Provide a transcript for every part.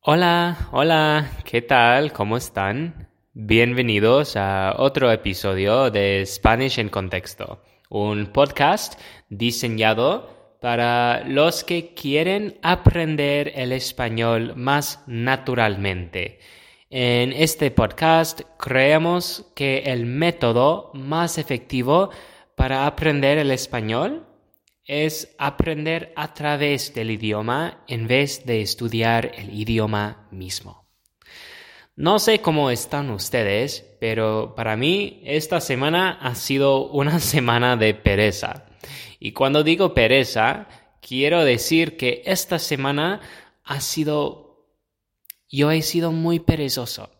Hola, hola, ¿qué tal? ¿Cómo están? Bienvenidos a otro episodio de Spanish en Contexto, un podcast diseñado para los que quieren aprender el español más naturalmente. En este podcast creemos que el método más efectivo para aprender el español es aprender a través del idioma en vez de estudiar el idioma mismo. No sé cómo están ustedes, pero para mí esta semana ha sido una semana de pereza. Y cuando digo pereza, quiero decir que esta semana ha sido... Yo he sido muy perezoso.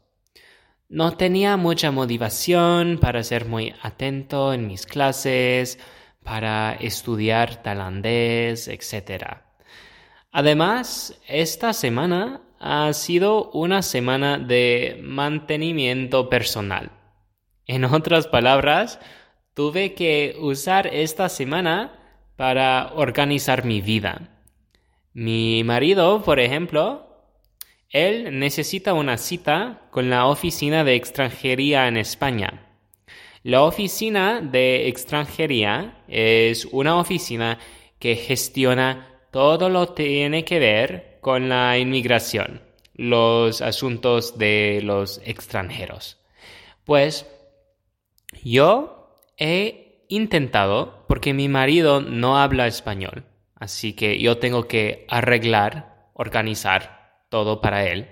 No tenía mucha motivación para ser muy atento en mis clases, para estudiar tailandés, etc. Además, esta semana ha sido una semana de mantenimiento personal. En otras palabras, tuve que usar esta semana para organizar mi vida. Mi marido, por ejemplo, él necesita una cita con la oficina de extranjería en España la oficina de extranjería es una oficina que gestiona todo lo que tiene que ver con la inmigración, los asuntos de los extranjeros. Pues yo he intentado, porque mi marido no habla español, así que yo tengo que arreglar, organizar todo para él.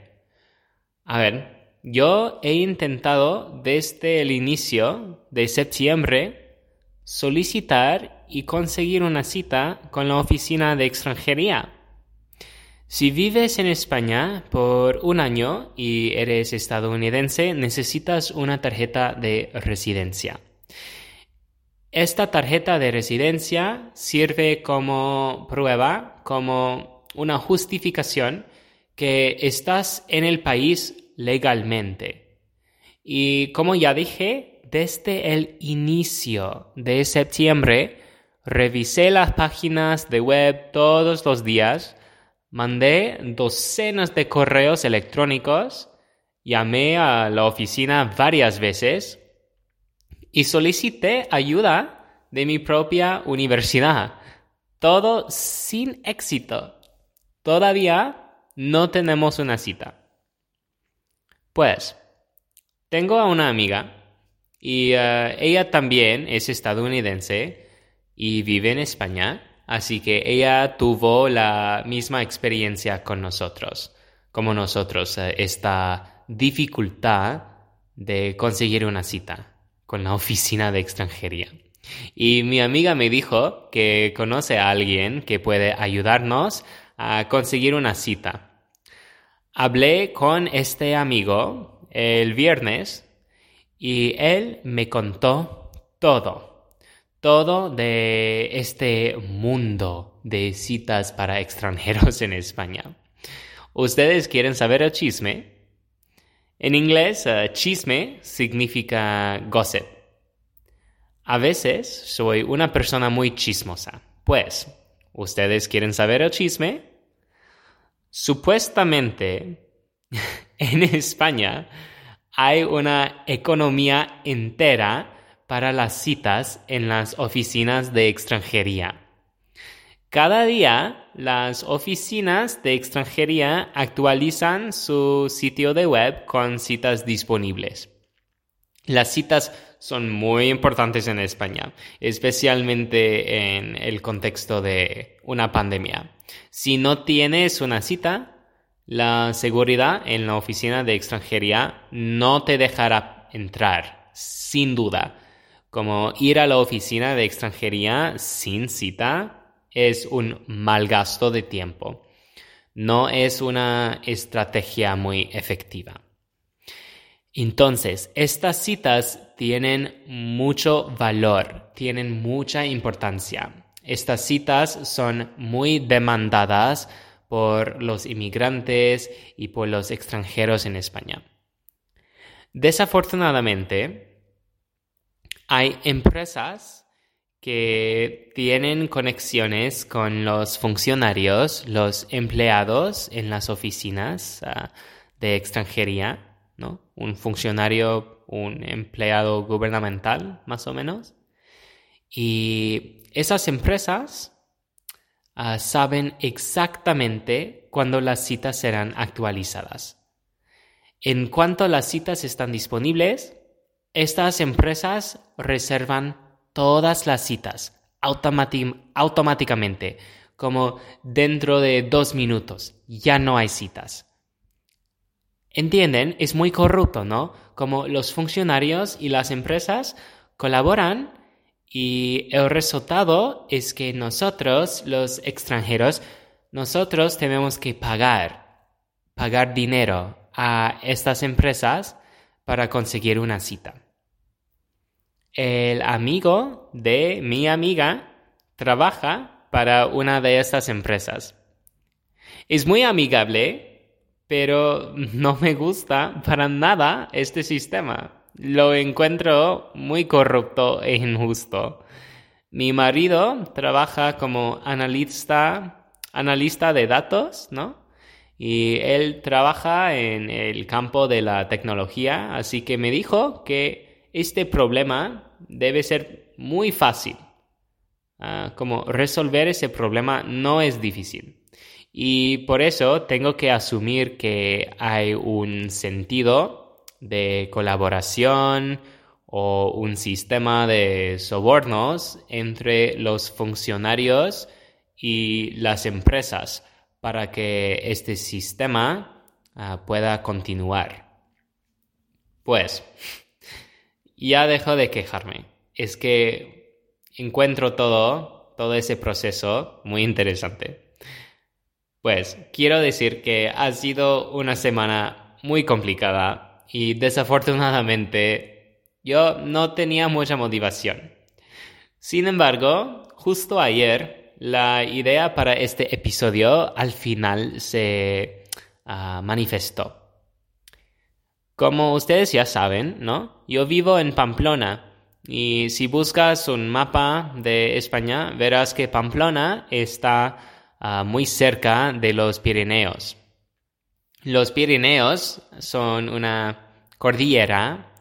A ver, yo he intentado desde el inicio de septiembre solicitar y conseguir una cita con la oficina de extranjería. Si vives en España por un año y eres estadounidense, necesitas una tarjeta de residencia. Esta tarjeta de residencia sirve como prueba, como una justificación que estás en el país legalmente. Y como ya dije, desde el inicio de septiembre revisé las páginas de web todos los días, mandé docenas de correos electrónicos, llamé a la oficina varias veces y solicité ayuda de mi propia universidad. Todo sin éxito. Todavía no tenemos una cita. Pues, tengo a una amiga y eh, ella también es estadounidense y vive en España, así que ella tuvo la misma experiencia con nosotros, como nosotros, eh, esta dificultad de conseguir una cita con la oficina de extranjería. Y mi amiga me dijo que conoce a alguien que puede ayudarnos a conseguir una cita. Hablé con este amigo el viernes y él me contó todo, todo de este mundo de citas para extranjeros en España. ¿Ustedes quieren saber el chisme? En inglés, eh, chisme significa gossip. A veces soy una persona muy chismosa. Pues, ¿ustedes quieren saber el chisme? Supuestamente, en España hay una economía entera para las citas en las oficinas de extranjería. Cada día las oficinas de extranjería actualizan su sitio de web con citas disponibles. Las citas son muy importantes en España, especialmente en el contexto de una pandemia. Si no tienes una cita, la seguridad en la oficina de extranjería no te dejará entrar, sin duda. Como ir a la oficina de extranjería sin cita es un mal gasto de tiempo. No es una estrategia muy efectiva. Entonces, estas citas tienen mucho valor, tienen mucha importancia. Estas citas son muy demandadas por los inmigrantes y por los extranjeros en España. Desafortunadamente, hay empresas que tienen conexiones con los funcionarios, los empleados en las oficinas ah, de extranjería, ¿no? Un funcionario, un empleado gubernamental, más o menos. Y esas empresas ah, saben exactamente cuándo las citas serán actualizadas. En cuanto las citas están disponibles, estas empresas reservan todas las citas automáticamente, como dentro de dos minutos. Ya no hay citas. ¿Entienden? Es muy corrupto, ¿no? Como los funcionarios y las empresas colaboran y el resultado es que nosotros, los extranjeros, nosotros tenemos que pagar, pagar dinero a estas empresas para conseguir una cita. El amigo de mi amiga trabaja para una de estas empresas. Es muy amigable, pero no me gusta para nada este sistema. Lo encuentro muy corrupto e injusto. Mi marido trabaja como analista, analista de datos, ¿no? y él trabaja en el campo de la tecnología, así que me dijo que este problema debe ser muy fácil. Ah, como resolver ese problema no es difícil. Y por eso tengo que asumir que hay un sentido de colaboración o un sistema de sobornos entre los funcionarios y las empresas para que este sistema ah, pueda continuar. Pues, ya dejo de quejarme. Es que encuentro todo, todo ese proceso muy interesante. Pues, quiero decir que ha sido una semana muy complicada y desafortunadamente yo no tenía mucha motivación. Sin embargo, justo ayer la idea para este episodio al final se ah, manifestó. Como ustedes ya saben, ¿no? Yo vivo en Pamplona y si buscas un mapa de España verás que Pamplona está ah, muy cerca de los Pirineos. Los Pirineos son una cordillera,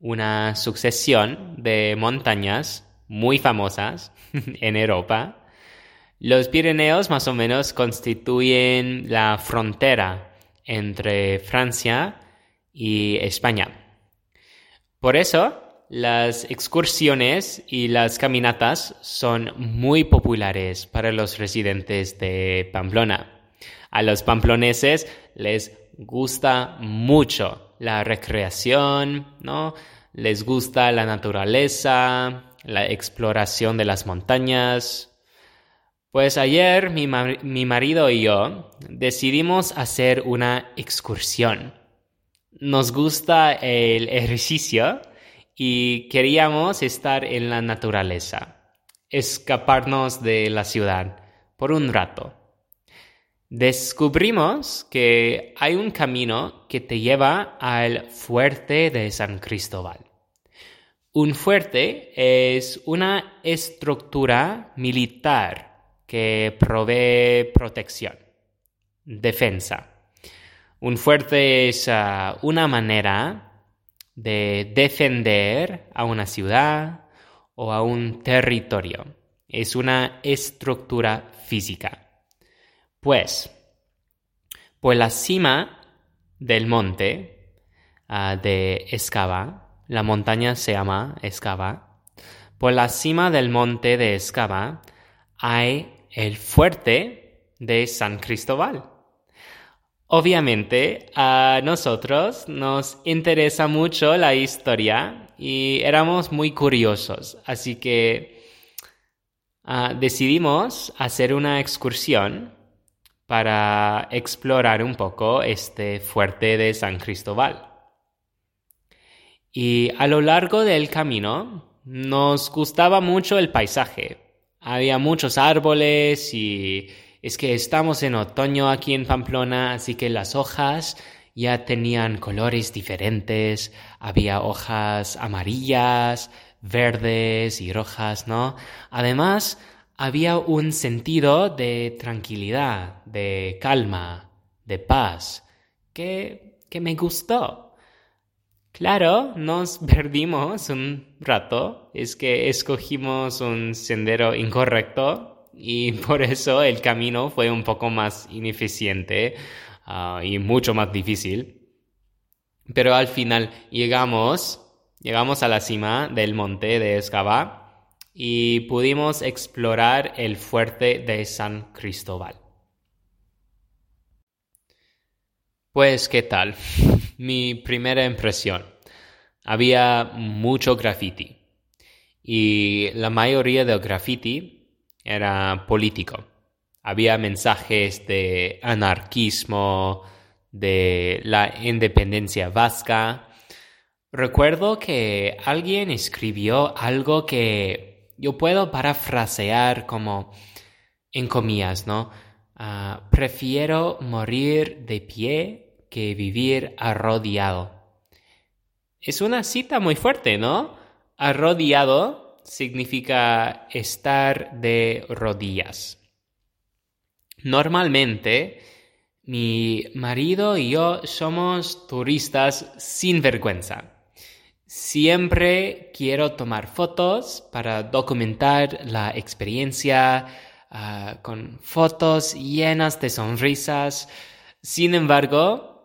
una sucesión de montañas muy famosas en Europa los Pirineos más o menos constituyen la frontera entre Francia y España. Por eso, las excursiones y las caminatas son muy populares para los residentes de Pamplona. A los pamploneses les gusta mucho la recreación, ¿no? Les gusta la naturaleza, la exploración de las montañas, pues ayer mi, marido y yo decidimos hacer una excursión. Nos gusta el ejercicio y queríamos estar en la naturaleza, escaparnos de la ciudad por un rato. Descubrimos que hay un camino que te lleva al fuerte de San Cristóbal. Un fuerte es una estructura militar que provee protección, defensa. Un fuerte es ah, una manera de defender a una ciudad o a un territorio. Es una estructura física. Pues, por la cima del monte ah, de Escava, la montaña se llama Escava, por la cima del monte de Escava hay el fuerte de San Cristóbal. Obviamente a nosotros nos interesa mucho la historia y éramos muy curiosos, así que ah, decidimos hacer una excursión para explorar un poco este fuerte de San Cristóbal. Y a lo largo del camino nos gustaba mucho el paisaje, había muchos árboles y es que estamos en otoño aquí en Pamplona, así que las hojas ya tenían colores diferentes, había hojas amarillas, verdes y rojas, ¿no? Además, había un sentido de tranquilidad, de calma, de paz, que, que me gustó. Claro, nos perdimos un rato, es que escogimos un sendero incorrecto y por eso el camino fue un poco más ineficiente ah, y mucho más difícil. Pero al final llegamos, llegamos a la cima del monte de Escava y pudimos explorar el fuerte de San Cristóbal. Pues, ¿qué tal? Mi primera impresión. Había mucho graffiti y la mayoría del graffiti era político. Había mensajes de anarquismo, de la independencia vasca. Recuerdo que alguien escribió algo que yo puedo parafrasear como en comillas, ¿no? Ah, prefiero morir de pie que vivir arrodillado. Es una cita muy fuerte, ¿no? Arrodillado significa estar de rodillas. Normalmente, mi marido y yo somos turistas sin vergüenza. Siempre quiero tomar fotos para documentar la experiencia ah, con fotos llenas de sonrisas. Sin embargo,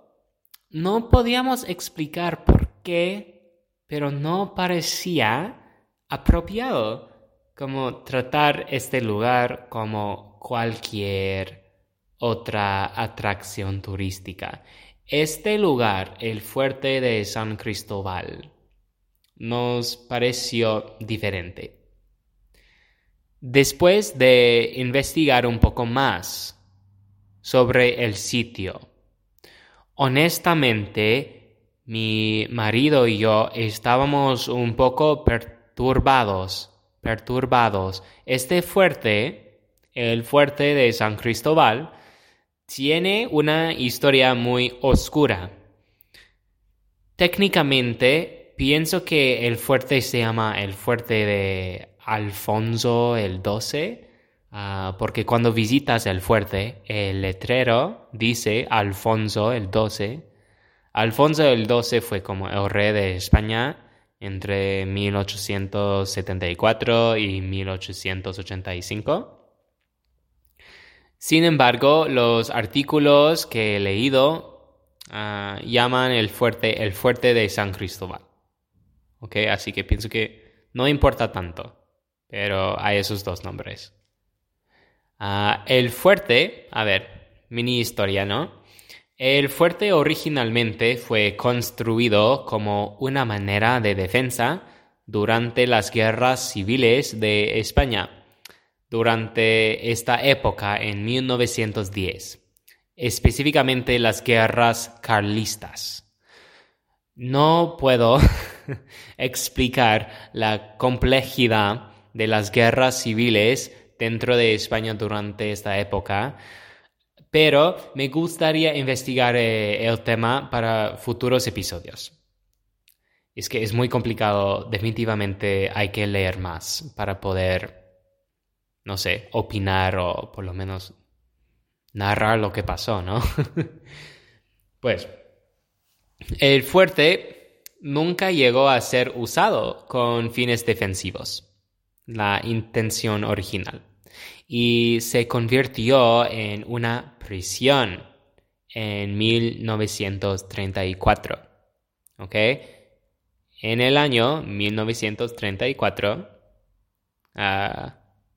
no podíamos explicar por qué, pero no parecía apropiado como tratar este lugar como cualquier otra atracción turística. Este lugar, el fuerte de San Cristóbal, nos pareció diferente. Después de investigar un poco más sobre el sitio, honestamente, mi marido y yo estábamos un poco perturbados, perturbados. Este fuerte, el fuerte de San Cristóbal, tiene una historia muy oscura. Técnicamente, pienso que el fuerte se llama el fuerte de Alfonso el XII, ah, porque cuando visitas el fuerte, el letrero dice Alfonso el XII. Alfonso el XII fue como el rey de España entre 1874 y 1885. Sin embargo, los artículos que he leído ah, llaman el fuerte el fuerte de San Cristóbal. ¿Ok? Así que pienso que no importa tanto, pero hay esos dos nombres. Ah, el fuerte, a ver, mini historia, ¿no? El fuerte originalmente fue construido como una manera de defensa durante las guerras civiles de España durante esta época en 1910, específicamente las guerras carlistas. No puedo explicar la complejidad de las guerras civiles dentro de España durante esta época, pero me gustaría investigar eh, el tema para futuros episodios. Es que es muy complicado, definitivamente hay que leer más para poder no sé, opinar o por lo menos narrar lo que pasó, ¿no? pues, el fuerte nunca llegó a ser usado con fines defensivos, la intención original, y se convirtió en una prisión en 1934. ¿Ok? En el año 1934,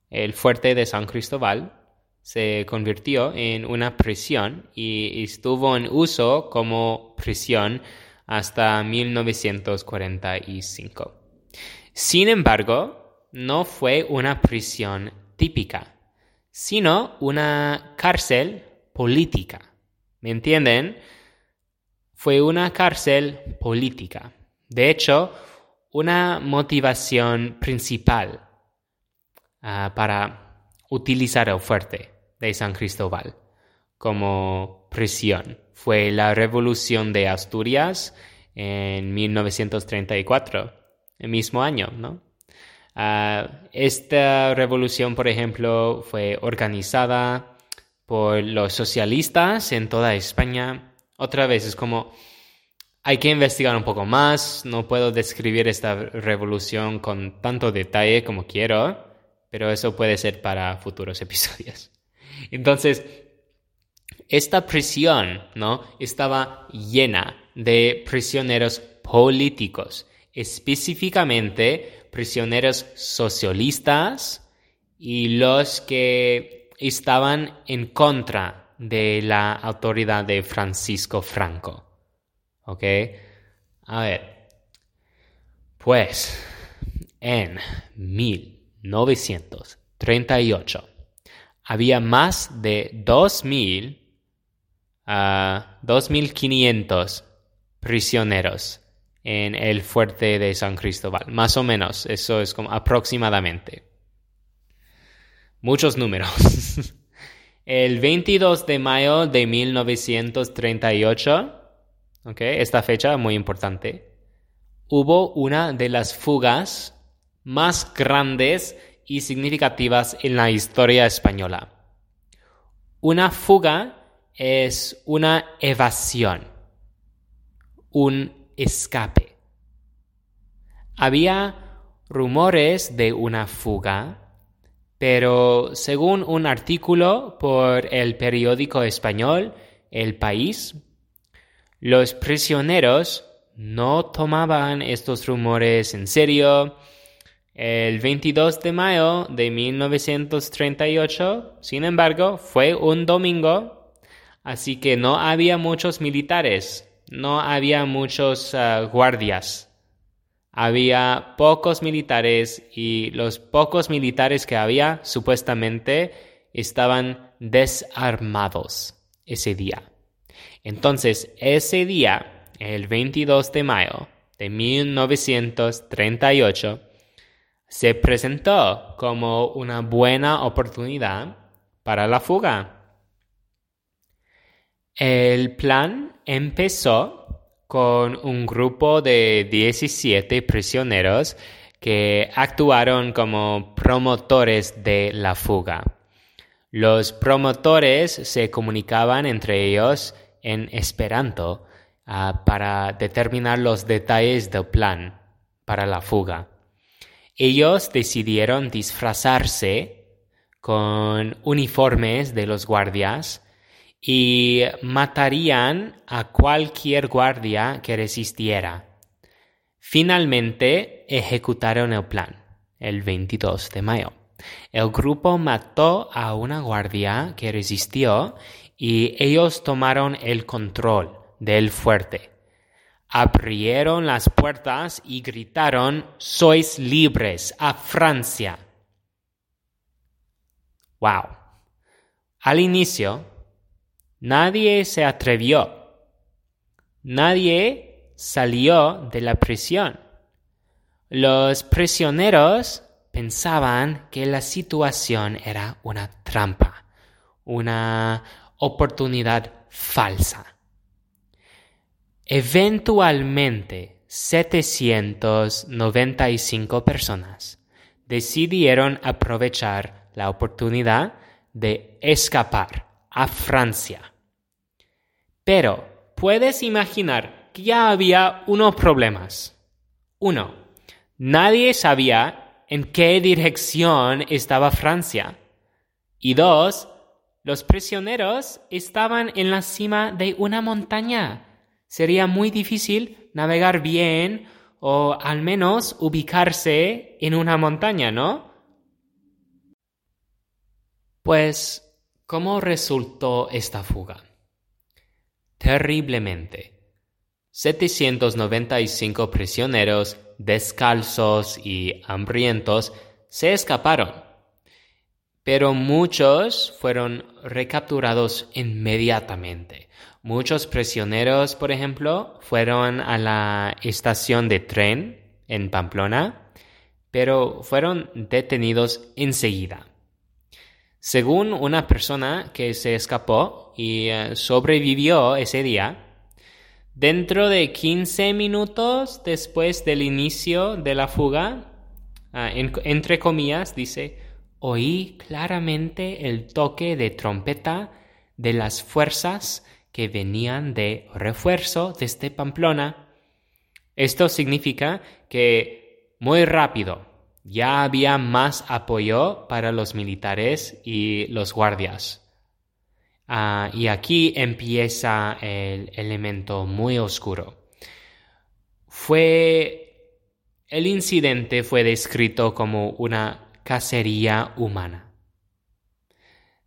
el fuerte de San Cristóbal se convirtió en una prisión y estuvo en uso como prisión hasta 1945. Sin embargo, no fue una prisión típica, sino una cárcel política. ¿Me entienden? Fue una cárcel política. De hecho, una motivación principal Ah, para utilizar el fuerte de San Cristóbal como prisión. Fue la revolución de Asturias en 1934, el mismo año, ¿no? Ah, esta revolución, por ejemplo, fue organizada por los socialistas en toda España. Otra vez es como hay que investigar un poco más. No puedo describir esta revolución con tanto detalle como quiero, pero eso puede ser para futuros episodios. Entonces, esta prisión, ¿no? Estaba llena de prisioneros políticos, específicamente prisioneros socialistas y los que estaban en contra de la autoridad de Francisco Franco. ¿Ok? A ver. Pues, en 1938 había más de 2.000 a 2.500 prisioneros en el fuerte de San Cristóbal. Más o menos, eso es como aproximadamente. Muchos números. el 22 de mayo de 1938, okay, esta fecha muy importante, hubo una de las fugas más grandes y significativas en la historia española. Una fuga es una evasión, un escape. Había rumores de una fuga, pero según un artículo por el periódico español El País, los prisioneros no tomaban estos rumores en serio. El 22 de mayo de 1938, sin embargo, fue un domingo Así que no había muchos militares, no había muchos ah, guardias. Había pocos militares y los pocos militares que había supuestamente estaban desarmados ese día. Entonces, ese día, el 22 de mayo de 1938, se presentó como una buena oportunidad para la fuga. El plan empezó con un grupo de 17 prisioneros que actuaron como promotores de la fuga. Los promotores se comunicaban entre ellos en esperanto ah, para determinar los detalles del plan para la fuga. Ellos decidieron disfrazarse con uniformes de los guardias y matarían a cualquier guardia que resistiera. Finalmente ejecutaron el plan el 22 de mayo. El grupo mató a una guardia que resistió y ellos tomaron el control del fuerte. Abrieron las puertas y gritaron, sois libres a Francia. Wow. Al inicio, Nadie se atrevió. Nadie salió de la prisión. Los prisioneros pensaban que la situación era una trampa, una oportunidad falsa. Eventualmente, 795 personas decidieron aprovechar la oportunidad de escapar a Francia. Pero puedes imaginar que ya había unos problemas. Uno, nadie sabía en qué dirección estaba Francia. Y dos, los prisioneros estaban en la cima de una montaña. Sería muy difícil navegar bien o al menos ubicarse en una montaña, ¿no? Pues ¿Cómo resultó esta fuga? Terriblemente. 795 prisioneros descalzos y hambrientos se escaparon, pero muchos fueron recapturados inmediatamente. Muchos prisioneros, por ejemplo, fueron a la estación de tren en Pamplona, pero fueron detenidos enseguida. Según una persona que se escapó y eh, sobrevivió ese día, dentro de 15 minutos después del inicio de la fuga, ah, entre comillas, dice, oí claramente el toque de trompeta de las fuerzas que venían de refuerzo desde Pamplona. Esto significa que muy rápido ya había más apoyo para los militares y los guardias. Ah, y aquí empieza el elemento muy oscuro. Fue el incidente fue descrito como una cacería humana.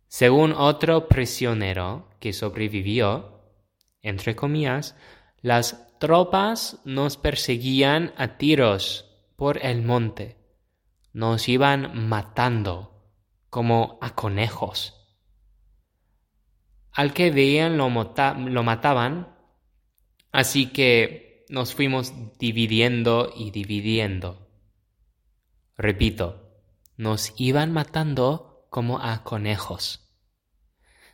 Según otro prisionero que sobrevivió, entre comillas, las tropas nos perseguían a tiros por el monte, nos iban matando como a conejos. Al que veían lo, mataban, así que nos fuimos dividiendo y dividiendo. Repito, nos iban matando como a conejos.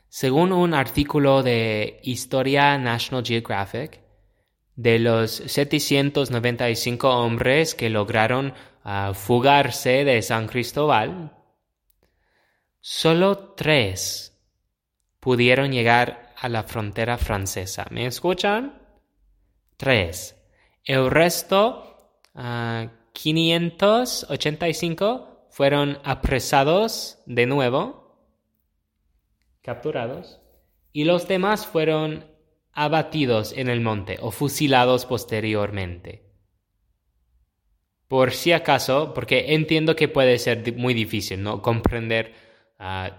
Según un artículo de Historia National Geographic, de los 795 hombres que lograron ah, fugarse de San Cristóbal, solo tres pudieron llegar a la frontera francesa. ¿Me escuchan? Tres. El resto, 585, ah, fueron apresados de nuevo, capturados, y los demás fueron abatidos en el monte o fusilados posteriormente. Por si acaso, porque entiendo que puede ser muy difícil no comprender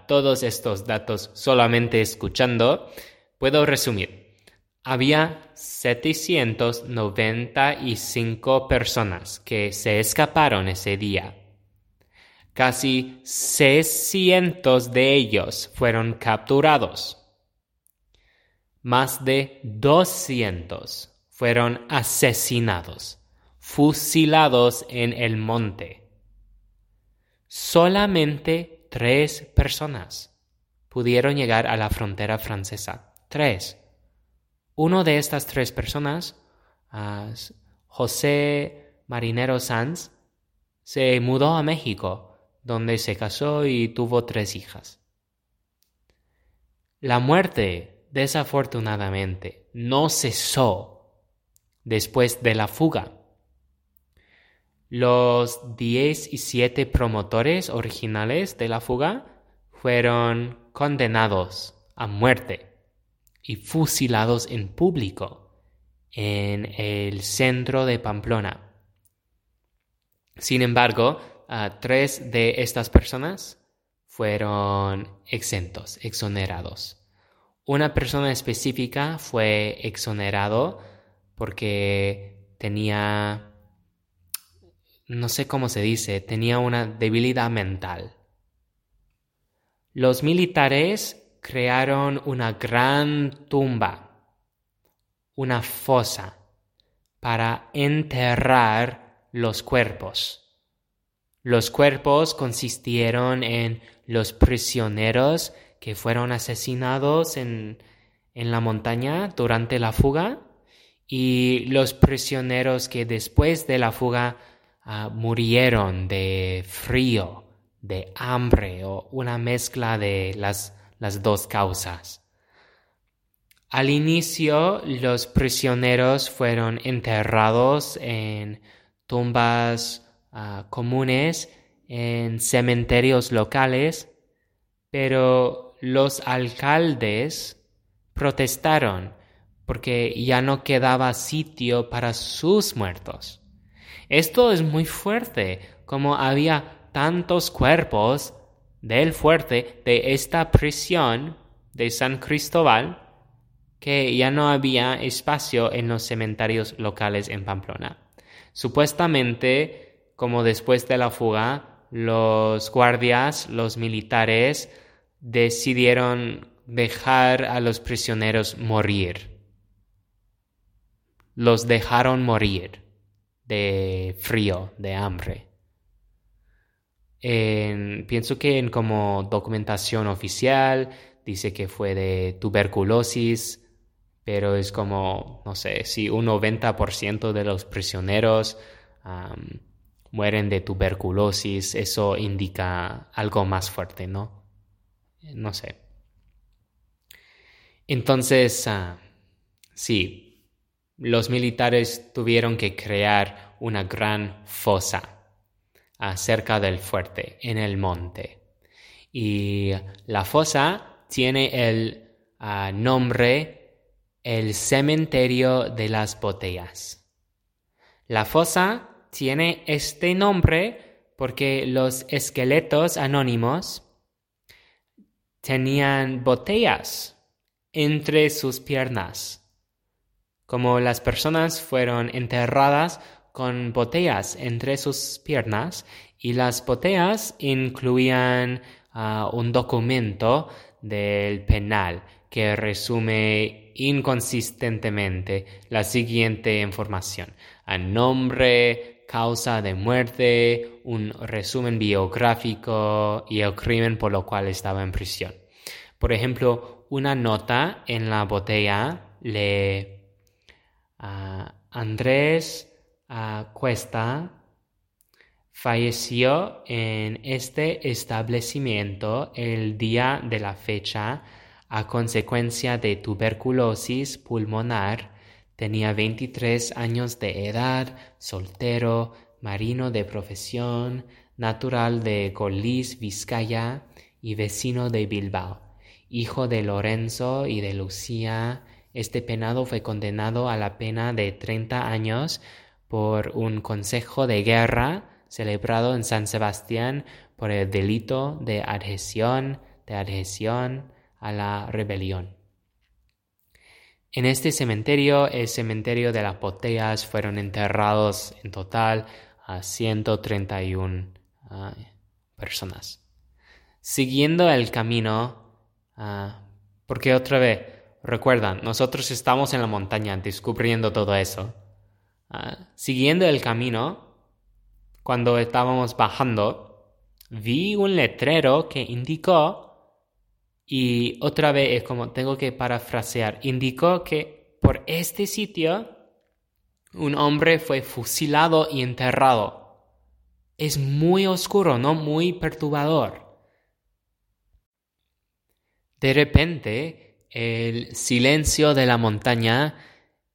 todos estos datos solamente escuchando, puedo resumir. Había 795 personas que se escaparon ese día. Casi 600 de ellos fueron capturados. Más de 200 fueron asesinados, fusilados en el monte. Solamente tres personas pudieron llegar a la frontera francesa. Tres. Uno de estas tres personas, José Marinero Sanz, se mudó a México, donde se casó y tuvo tres hijas. La muerte, desafortunadamente, no cesó después de la fuga. Los 17 promotores originales de la fuga fueron condenados a muerte y fusilados en público en el centro de Pamplona. Sin embargo, tres de estas personas fueron exentos, exonerados. Una persona específica fue exonerado porque tenía no sé cómo se dice, tenía una debilidad mental. Los militares crearon una gran tumba, una fosa, para enterrar los cuerpos. Los cuerpos consistieron en los prisioneros que fueron asesinados en, en la montaña durante la fuga y los prisioneros que después de la fuga Ah, murieron de frío, de hambre o una mezcla de las, las dos causas. Al inicio, los prisioneros fueron enterrados en tumbas ah, comunes en cementerios locales, pero los alcaldes protestaron porque ya no quedaba sitio para sus muertos. Esto es muy fuerte, como había tantos cuerpos del fuerte de esta prisión de San Cristóbal que ya no había espacio en los cementerios locales en Pamplona. Supuestamente, como después de la fuga, los guardias, los militares, decidieron dejar a los prisioneros morir. Los dejaron morir de frío, de hambre. pienso que en como documentación oficial dice que fue de tuberculosis, pero es como, no sé, si un 90% de los prisioneros mueren de tuberculosis, eso indica algo más fuerte, ¿no? No sé. Entonces, ah, sí, los militares tuvieron que crear una gran fosa cerca del fuerte, en el monte. Y la fosa tiene el ah, nombre el cementerio de las botellas. La fosa tiene este nombre porque los esqueletos anónimos tenían botellas entre sus piernas. Como las personas fueron enterradas con botellas entre sus piernas y las botellas incluían ah, un documento del penal que resume inconsistentemente la siguiente información. A nombre, causa de muerte, un resumen biográfico y el crimen por lo cual estaba en prisión. Por ejemplo, una nota en la botella le Andrés Cuesta falleció en este establecimiento el día de la fecha a consecuencia de tuberculosis pulmonar, tenía 23 años de edad, soltero, marino de profesión, natural de Golis, Vizcaya y vecino de Bilbao. Hijo de Lorenzo y de Lucía, este penado fue condenado a la pena de 30 años por un consejo de guerra celebrado en San Sebastián por el delito de adhesión, de adhesión a la rebelión. En este cementerio, el cementerio de las botellas, fueron enterrados en total a 131 ah, personas. Siguiendo el camino, ah, porque otra vez, recuerdan, nosotros estamos en la montaña descubriendo todo eso. Ah, siguiendo el camino, cuando estábamos bajando, vi un letrero que indicó y otra vez es como tengo que parafrasear. Indicó que por este sitio un hombre fue fusilado y enterrado. Es muy oscuro, ¿no? Muy perturbador. De repente, el silencio de la montaña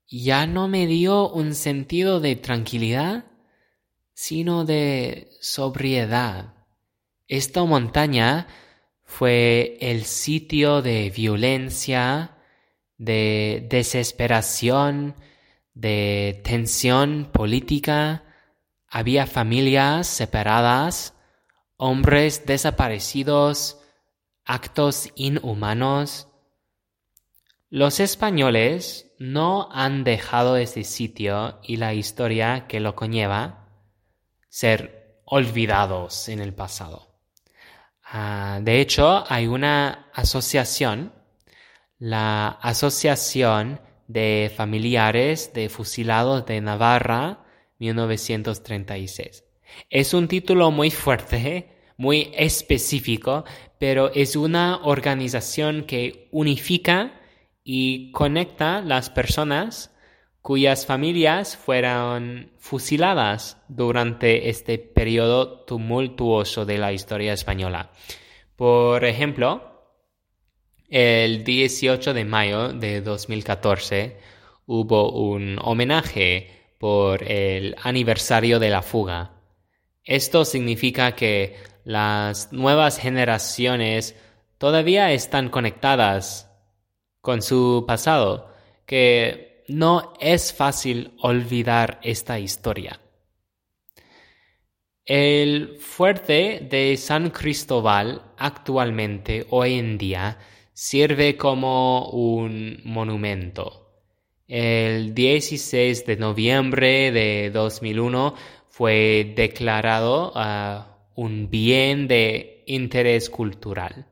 ya no me dio un sentido de tranquilidad, sino de sobriedad. Esta montaña fue el sitio de violencia, de desesperación, de tensión política. Había familias separadas, hombres desaparecidos, actos inhumanos. Los españoles no han dejado ese sitio y la historia que lo conlleva ser olvidados en el pasado. Ah, de hecho, hay una asociación, la Asociación de Familiares de Fusilados de Navarra, 1936. Es un título muy fuerte, muy específico, pero es una organización que unifica y conecta las personas cuyas familias fueron fusiladas durante este periodo tumultuoso de la historia española. Por ejemplo, el 18 de mayo de 2014 hubo un homenaje por el aniversario de la fuga. Esto significa que las nuevas generaciones todavía están conectadas con su pasado, que no es fácil olvidar esta historia. El fuerte de San Cristóbal actualmente, hoy en día, sirve como un monumento. El 16 de noviembre de 2001 fue declarado ah, un bien de interés cultural.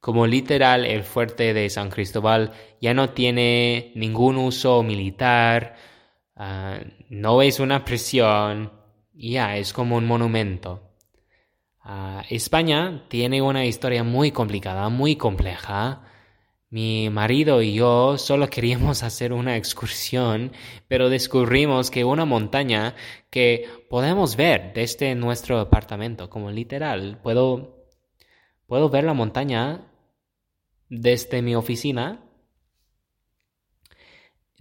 Como literal, el fuerte de San Cristóbal ya no tiene ningún uso militar, ah, no es una prisión, ya es como un monumento. Ah, España tiene una historia muy complicada, muy compleja, Mi marido y yo solo queríamos hacer una excursión, pero descubrimos que una montaña que podemos ver desde nuestro apartamento, como literal, puedo, puedo ver la montaña desde mi oficina,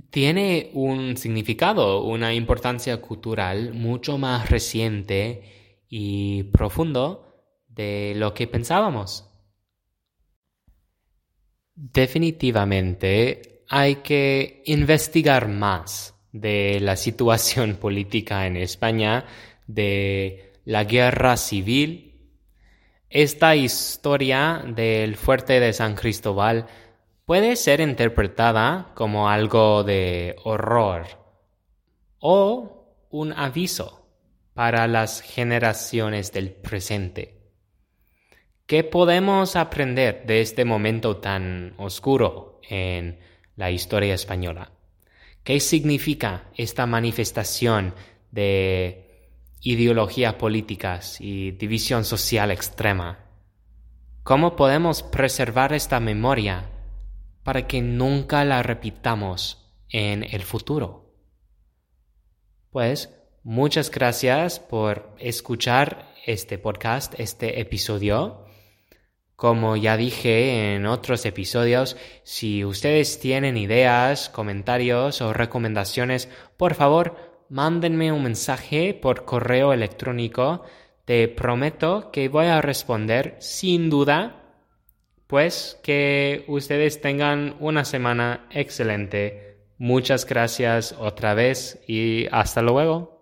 tiene un significado, una importancia cultural mucho más reciente y profundo de lo que pensábamos. Definitivamente hay que investigar más de la situación política en España, de la guerra civil. Esta historia del fuerte de San Cristóbal puede ser interpretada como algo de horror o un aviso para las generaciones del presente. ¿Qué podemos aprender de este momento tan oscuro en la historia española? ¿Qué significa esta manifestación de ideologías políticas y división social extrema? ¿Cómo podemos preservar esta memoria para que nunca la repitamos en el futuro? Pues muchas gracias por escuchar este podcast, este episodio. Como ya dije en otros episodios, si ustedes tienen ideas, comentarios o recomendaciones, por favor, mándenme un mensaje por correo electrónico. Te prometo que voy a responder sin duda. Pues que ustedes tengan una semana excelente. Muchas gracias otra vez y hasta luego.